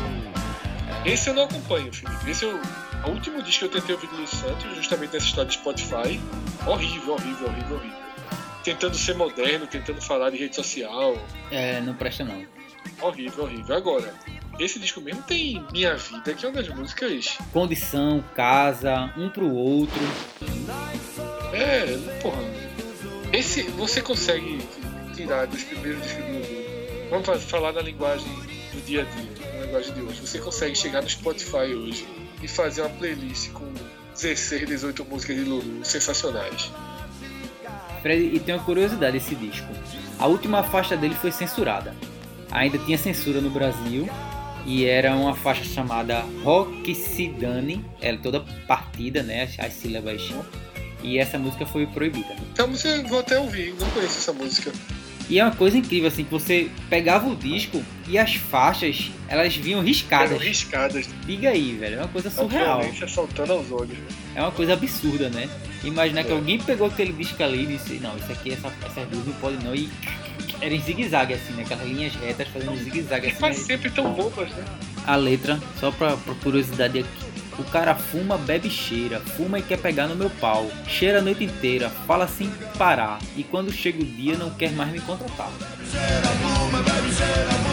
Esse eu não acompanho, Felipe. Esse eu, o último disco que eu tentei ouvir do Santos, justamente nessa história de Spotify. Horrível, horrível, horrível, horrível. Tentando ser moderno, tentando falar de rede social. É, não presta não. Horrível, horrível. Agora, esse disco mesmo tem Minha Vida, que é uma das músicas. Condição, casa, um pro outro. É, porra. Esse você consegue tirar dos primeiros discos do Lulu. Vamos fa- falar na linguagem do dia a dia, na linguagem de hoje. Você consegue chegar no Spotify hoje e fazer uma playlist com 16, 18 músicas de Lulu sensacionais. Fred, e tem uma curiosidade esse disco. A última faixa dele foi censurada. Ainda tinha censura no Brasil e era uma faixa chamada Rock Se Dane, ela toda partida, né, as, as sílabas. E essa música foi proibida. Então você vou até ouvir, não conheço essa música. E é uma coisa incrível assim, que você pegava o disco e as faixas, elas vinham Eram riscadas. riscadas, Diga aí, velho, é uma coisa surreal. saltando aos olhos. É uma coisa absurda, né? Imaginar que É. alguém pegou aquele disco ali e disse, não, isso aqui, essa, essas duas não pode não. E era em zigue-zague, assim, né? Aquelas linhas retas fazendo zigue-zague E assim. quase né? sempre tão bobas, né? A letra, só pra, pra curiosidade aqui. O cara fuma, bebe e cheira, fuma e quer pegar no meu pau. Cheira a noite inteira, fala sem parar. E quando chega o dia não quer mais me contratar. Então foi por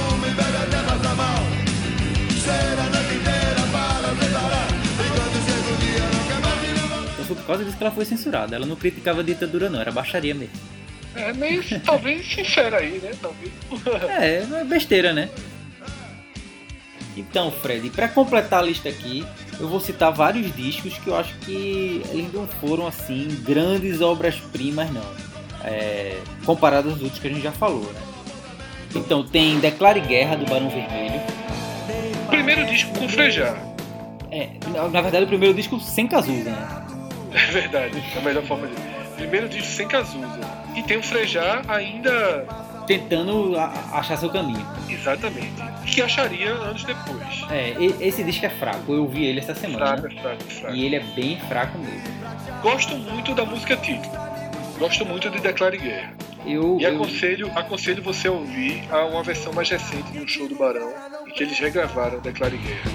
causa disso que ela foi censurada. Ela não criticava a ditadura não, era baixaria mesmo. É meio, talvez, sincero aí, né? Talvez. É, é besteira, né? Então, Fred, para completar a lista aqui, eu vou citar vários discos que eu acho que eles não foram assim grandes obras-primas, não. É, comparado aos outros que a gente já falou, né? Então tem Declare Guerra do Barão Vermelho. Primeiro disco com Frejá. É, na na verdade o primeiro disco sem Cazuza, né? É verdade, é a melhor forma de. Primeiro disco sem Cazuza. E tem o Frejá ainda. Tentando achar seu caminho. Exatamente. Que acharia anos depois. É, esse disco é fraco, eu ouvi ele essa semana. Fraco, fraco, fraco. E ele é bem fraco mesmo. Gosto muito da música título. Gosto muito de Declare Guerra. Eu, E eu- aconselho, aconselho você a ouvir a uma versão mais recente de um show do Barão, em que eles regravaram Declare Guerra.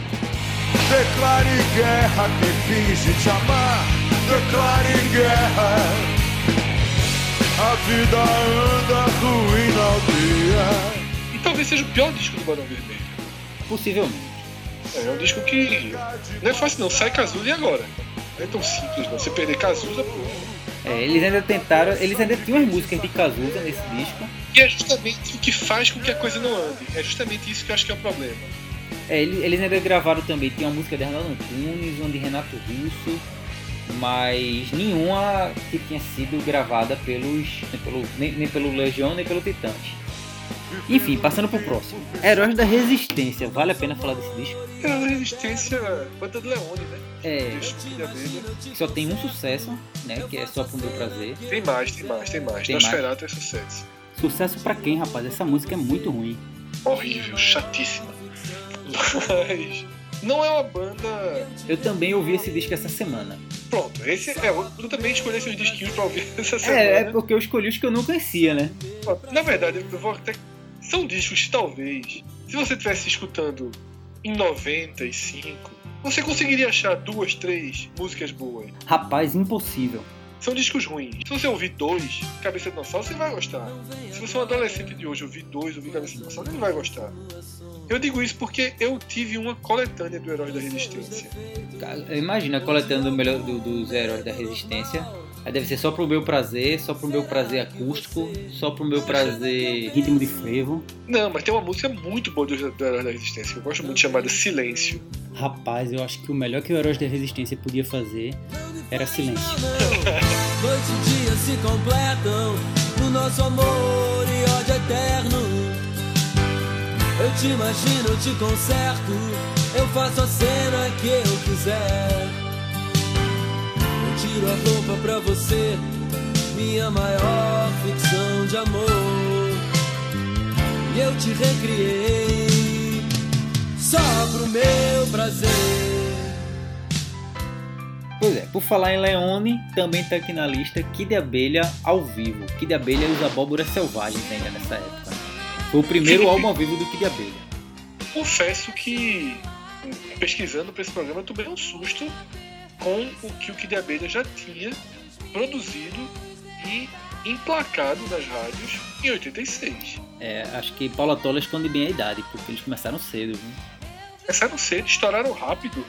Declare guerra que finge te amar. Declare guerra. A vida anda ruim na aldeia. E talvez seja o pior disco do Barão Vermelho. possivelmente. É um disco que não é fácil não, sai Cazuza e agora? Não é tão simples não. Você perder Cazuza, pô. É, eles ainda tentaram, eles ainda tinham as músicas de Cazuza nesse disco. E é justamente o que faz com que a coisa não ande. É justamente isso que eu acho que é o problema. É, eles, eles ainda gravaram também, tinha uma música de Arnaldo Antunes, uma de Renato Russo, mas nenhuma que tinha sido gravada pelos, nem pelo, nem, nem pelo Legião nem pelo Titãs. Enfim, passando pro próximo. Heróis da Resistência. Vale a pena falar desse disco? É a resistência, banda do Leone, né? É, só tem um sucesso, né? Que é só pro meu prazer. Tem mais, tem mais, tem mais. Tem. Nosferatu é sucesso. Sucesso pra quem, rapaz? Essa música é muito ruim. Horrível, chatíssima. Mas não é uma banda. Eu também ouvi esse disco essa semana. Pronto, esse é. Eu também escolhi esses disquinhos pra ouvir essa semana. É, é porque eu escolhi os que eu não conhecia, né? Na verdade, eu vou até. São discos talvez, se você estivesse escutando em 95, você conseguiria achar duas, três músicas boas. Rapaz, impossível. São discos ruins. Se você ouvir dois, Cabeça de Dinossauro, você vai gostar. Se você é um adolescente de hoje ouvir dois, ouvir Cabeça de Dinossauro, você não vai gostar. Eu digo isso porque eu tive uma coletânea do Heróis da Resistência. Imagina coletando o melhor do- dos heróis da resistência. Aí deve ser só pro meu prazer, só pro meu prazer acústico, só pro meu prazer ritmo de frevo. Não, mas tem uma música muito boa do, do Heróis da Resistência que eu gosto muito, chamada Silêncio. Rapaz, eu acho que o melhor que o Heróis da Resistência podia fazer era silêncio. Noite e dia se completam no nosso amor e. Eu te imagino, eu te conserto, eu faço a cena que eu quiser. Eu tiro a roupa pra você, minha maior ficção de amor. E eu te recriei só pro meu prazer. Pois é, por falar em Leone, também tá aqui na lista Kid Abelha ao vivo. Kid Abelha e os Abóboras Selvagens ainda nessa época. Foi o primeiro álbum ao vivo do Kid Abelha. Confesso que, pesquisando para esse programa, eu tomei um susto com o que o Kid Abelha já tinha produzido e emplacado nas rádios em 86. É, acho que Paula Tola esconde bem a idade, porque eles começaram cedo. Viu? Começaram cedo, estouraram rápido.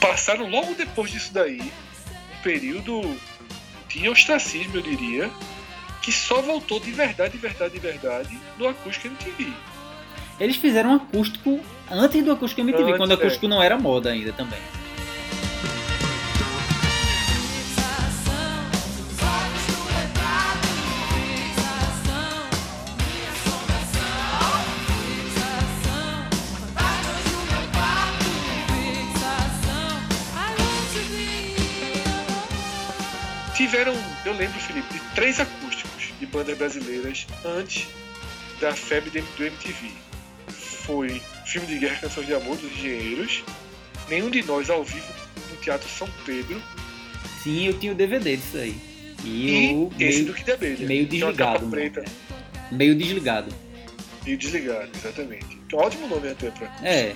Passaram logo depois disso daí um período de ostracismo, eu diria, que só voltou de verdade, de verdade, de verdade no Acústica MTV. Eles fizeram um acústico antes do acústico MTV, Antes, quando o acústico não era moda ainda também. Tiveram, eu lembro, Felipe, de três acústicos bandas brasileiras antes da febre do MTV. Foi filme de guerra Canções de Amor dos Engenheiros, Nenhum de Nós ao vivo no Teatro São Pedro Sim, eu tinha o DVD disso aí. E, e eu esse meio, do Kid Abelha. meio desligado, preta meio desligado. e desligado, exatamente. Um ótimo nome até pra. É,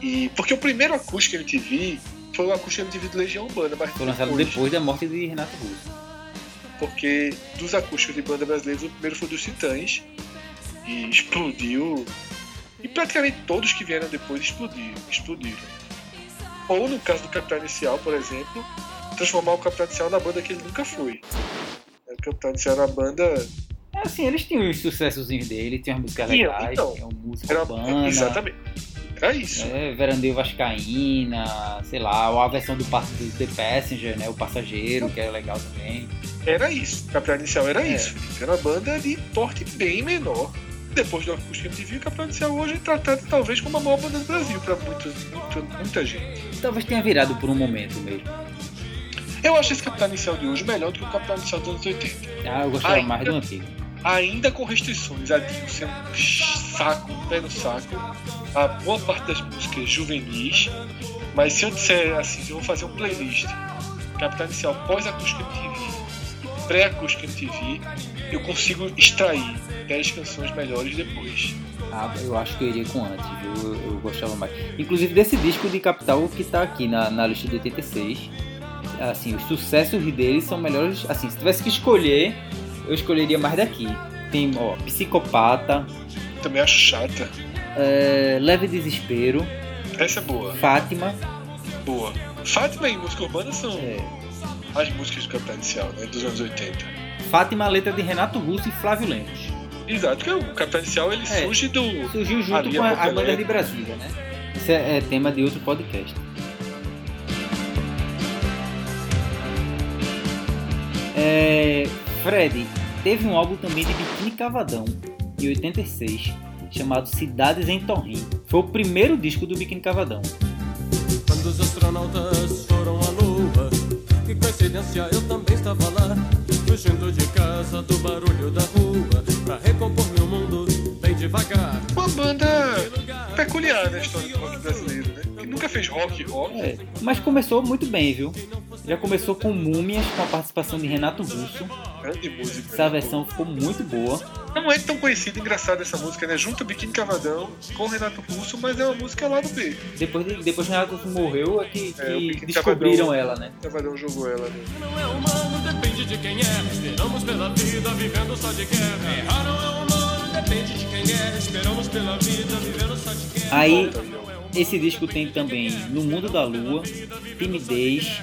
E porque o primeiro acústico MTV foi o acústico MTV do Legião Urbana, mas foi lançado depois da morte de Renato Russo. Porque dos acústicos de banda brasileira, o primeiro foi dos Titãs e explodiu. E praticamente todos que vieram depois explodiram. explodiram. Ou no caso do Capitão Inicial, por exemplo, transformar o Capitão Inicial na banda que ele nunca foi. O Capitão Inicial na banda É assim, eles tinham os sucessozinhos dele, tinham as músicas Tinha, legais, então. tinham música era urbana, exatamente. Era isso. é, Verandeio Vascaína, sei lá, ou a versão do, do The Passenger, né, o Passageiro, que era legal também. Era isso. Capitão Inicial era É. isso. Felipe. Era uma banda de porte bem menor. Depois do acústico MTV, o Capitão Inicial hoje é tratado talvez como a maior banda do Brasil para muita, muita, gente. Talvez tenha virado por um momento mesmo. Eu acho esse Capitão Inicial de hoje melhor do que o Capitão Inicial dos anos 80. Ah, eu gostava Ainda- mais do antigo. Ainda com restrições, a Dio sendo um saco, um pé no saco, a boa parte das músicas juvenis. Mas se eu disser assim, eu vou fazer um playlist Capitão Inicial pós-acústico MTV pré-acústico MTV, eu consigo extrair 10 canções melhores depois. Ah, eu acho que eu iria com antes, viu? Eu, eu gostava mais. Inclusive desse disco de Capital que tá aqui na, na lista de 86. Assim, os sucessos deles são melhores. Assim, se tivesse que escolher, eu escolheria mais daqui. Tem, ó, Psicopata, Também acho chata. é, Leve Desespero, Essa é boa, Fátima. boa. Fátima e música urbana são é, as músicas do Capitão Inicial, né, dos anos 80. Fátima, letra de Renato Russo e Flávio Lemos. Exato, porque o Capitão Inicial ele É. surge do. Surgiu junto com a a- Alegre. de Brasília, né? Isso é, é tema de outro podcast. É, Fred, teve um álbum também de Biquíni Cavadão. em 86, chamado Cidades em Torrim. Foi o primeiro disco do Biquíni Cavadão. Quando os astronautas foram que coincidência, eu também estava lá. Fugindo de casa do barulho da rua, pra recompor meu mundo bem devagar. Uma banda peculiar na história do rock brasileiro, nunca fez rock rock. É, mas começou muito bem, viu? Já começou com Múmias, com a participação de Renato Russo. Grande música. Essa versão ficou muito boa. Não é tão conhecida, engraçada essa música, né? Junto Biquíni Cavadão com Renato Russo, mas é uma música lá do B. Depois, de, depois que Renato Russo morreu, é que, É, que descobriram Cavadão. ela, né? Cavadão jogou ela, né? Não é humano, depende de quem é. Esperamos pela vida, vivendo só de guerra. Errar não é humano, depende de quem é. Esperamos pela vida, vivendo só de guerra. Aí, esse disco tem também No Mundo da Lua, Timidez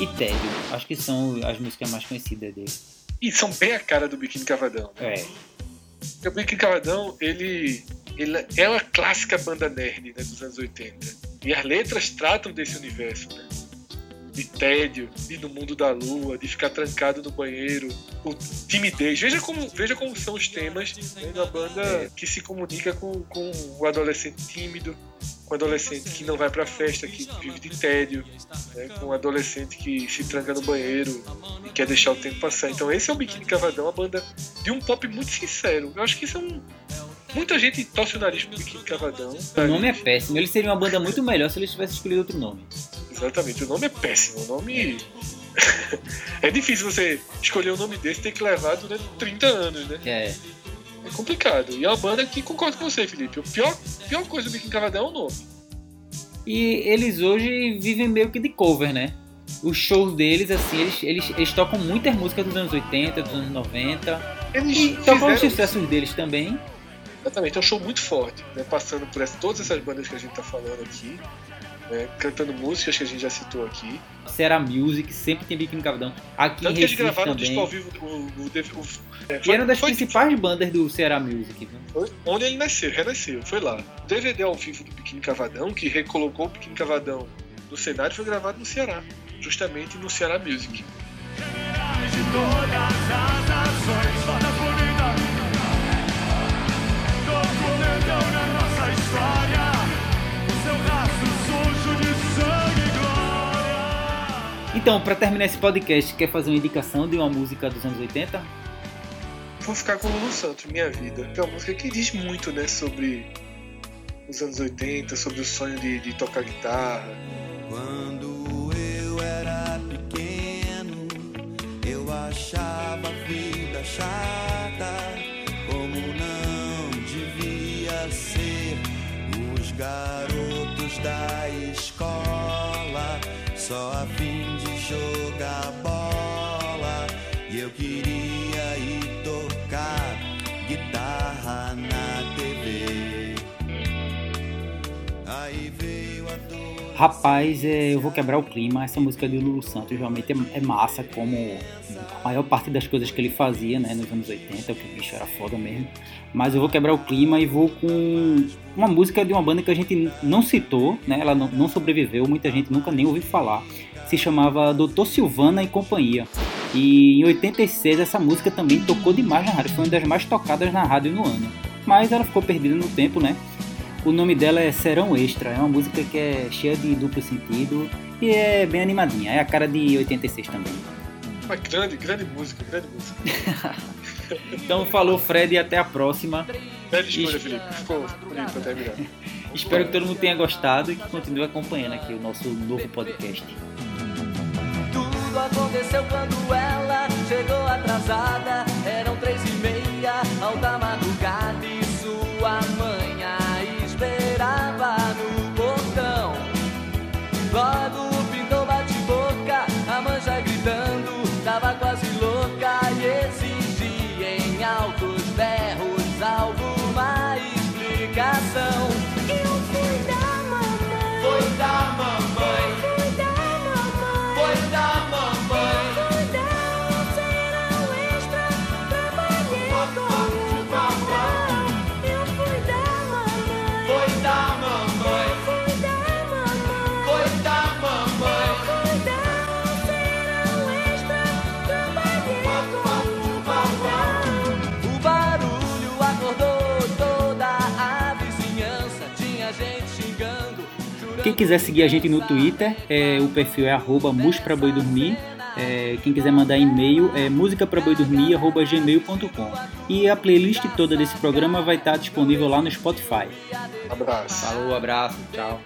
e Tédio. Acho que são as músicas mais conhecidas dele. E são bem a cara do Biquíni Cavadão. É, Porque o Biquíni Cavadão, ele, ele é uma clássica banda nerd né, dos anos 80. E as letras tratam desse universo, né? De tédio, de ir no mundo da lua, de ficar trancado no banheiro, o timidez. Veja como, veja como são os temas né, da banda que se comunica com, com o adolescente tímido, com o adolescente que não vai pra festa, que vive de tédio, né, com o adolescente que se tranca no banheiro e quer deixar o tempo passar. Então esse é o Biquíni Cavadão, uma banda de um pop muito sincero. Eu acho que isso é um. Muita gente torce o nariz pro Biquíni Cavadão. o nome é péssimo. Ele seria uma banda muito melhor se eles tivessem escolhido outro nome. Exatamente, o nome é péssimo. O nome. é difícil você escolher um nome desse e ter que levar durante 30 anos, né? É, É complicado. E é uma banda que concordo com você, Felipe. A pior, pior coisa do Biquíni Cavadão é o nome. E eles hoje vivem meio que de cover, né? Os shows deles, assim, eles, eles, eles tocam muitas músicas dos anos 80, dos anos 90. Eles E tocam os sucessos deles também. Exatamente, é um show muito forte, né? Passando por essa- todas essas bandas que a gente tá falando aqui, né? cantando músicas que a gente já citou aqui. Ceará Music, sempre tem Biquíni Cavadão. Aqui Tanto em que eles Recife gravaram o também. disco ao vivo, o, o, o, o- é, E era uma das foi- principais bandas do Ceará Music. Viu? Foi onde ele nasceu, renasceu, foi lá. O DVD ao vivo do Biquíni Cavadão, que recolocou o Biquíni Cavadão no cenário, foi gravado no Ceará, justamente no Ceará Music. De todas as nações, Então, pra terminar esse podcast, quer fazer uma indicação de uma música dos anos 80? Vou ficar com o Lulu Santos, Minha Vida, que é uma música que diz muito, né, sobre os anos 80, sobre o sonho de, de tocar guitarra. Quando eu era pequeno, eu achava a vida chata, como não devia ser. Os garotos da escola, só a Rapaz, é, eu vou quebrar o clima. Essa música de Lulu Santos realmente é, é massa, como a maior parte das coisas que ele fazia né, nos anos 80, que o bicho era foda mesmo. Mas eu vou quebrar o clima e vou com uma música de uma banda que a gente não citou, né? Ela não sobreviveu, muita gente nunca nem ouviu falar. Se chamava Doutor Silvana e Companhia. E em 86 essa música também tocou demais na rádio, foi uma das mais tocadas na rádio no ano. Mas ela ficou perdida no tempo, né? O nome dela é Serão Extra, é uma música que é cheia de duplo sentido e é bem animadinha, é a cara de 86 também. Uma grande, grande música, grande música. Então falou Fred e até a próxima. Bela escolha. Felipe. Ficou bonito pra terminar. Espero que todo mundo tenha gostado e que continue acompanhando aqui o nosso novo podcast. Tudo aconteceu quando ela chegou atrasada. Eram três e meia, alta. Quem quiser seguir a gente no Twitter, é, o perfil é arroba muspraboidormir. É, quem quiser mandar e-mail é musicapraboidormir.gmail.com E a playlist toda desse programa vai estar disponível lá no Spotify. Abraço. Falou, abraço, tchau.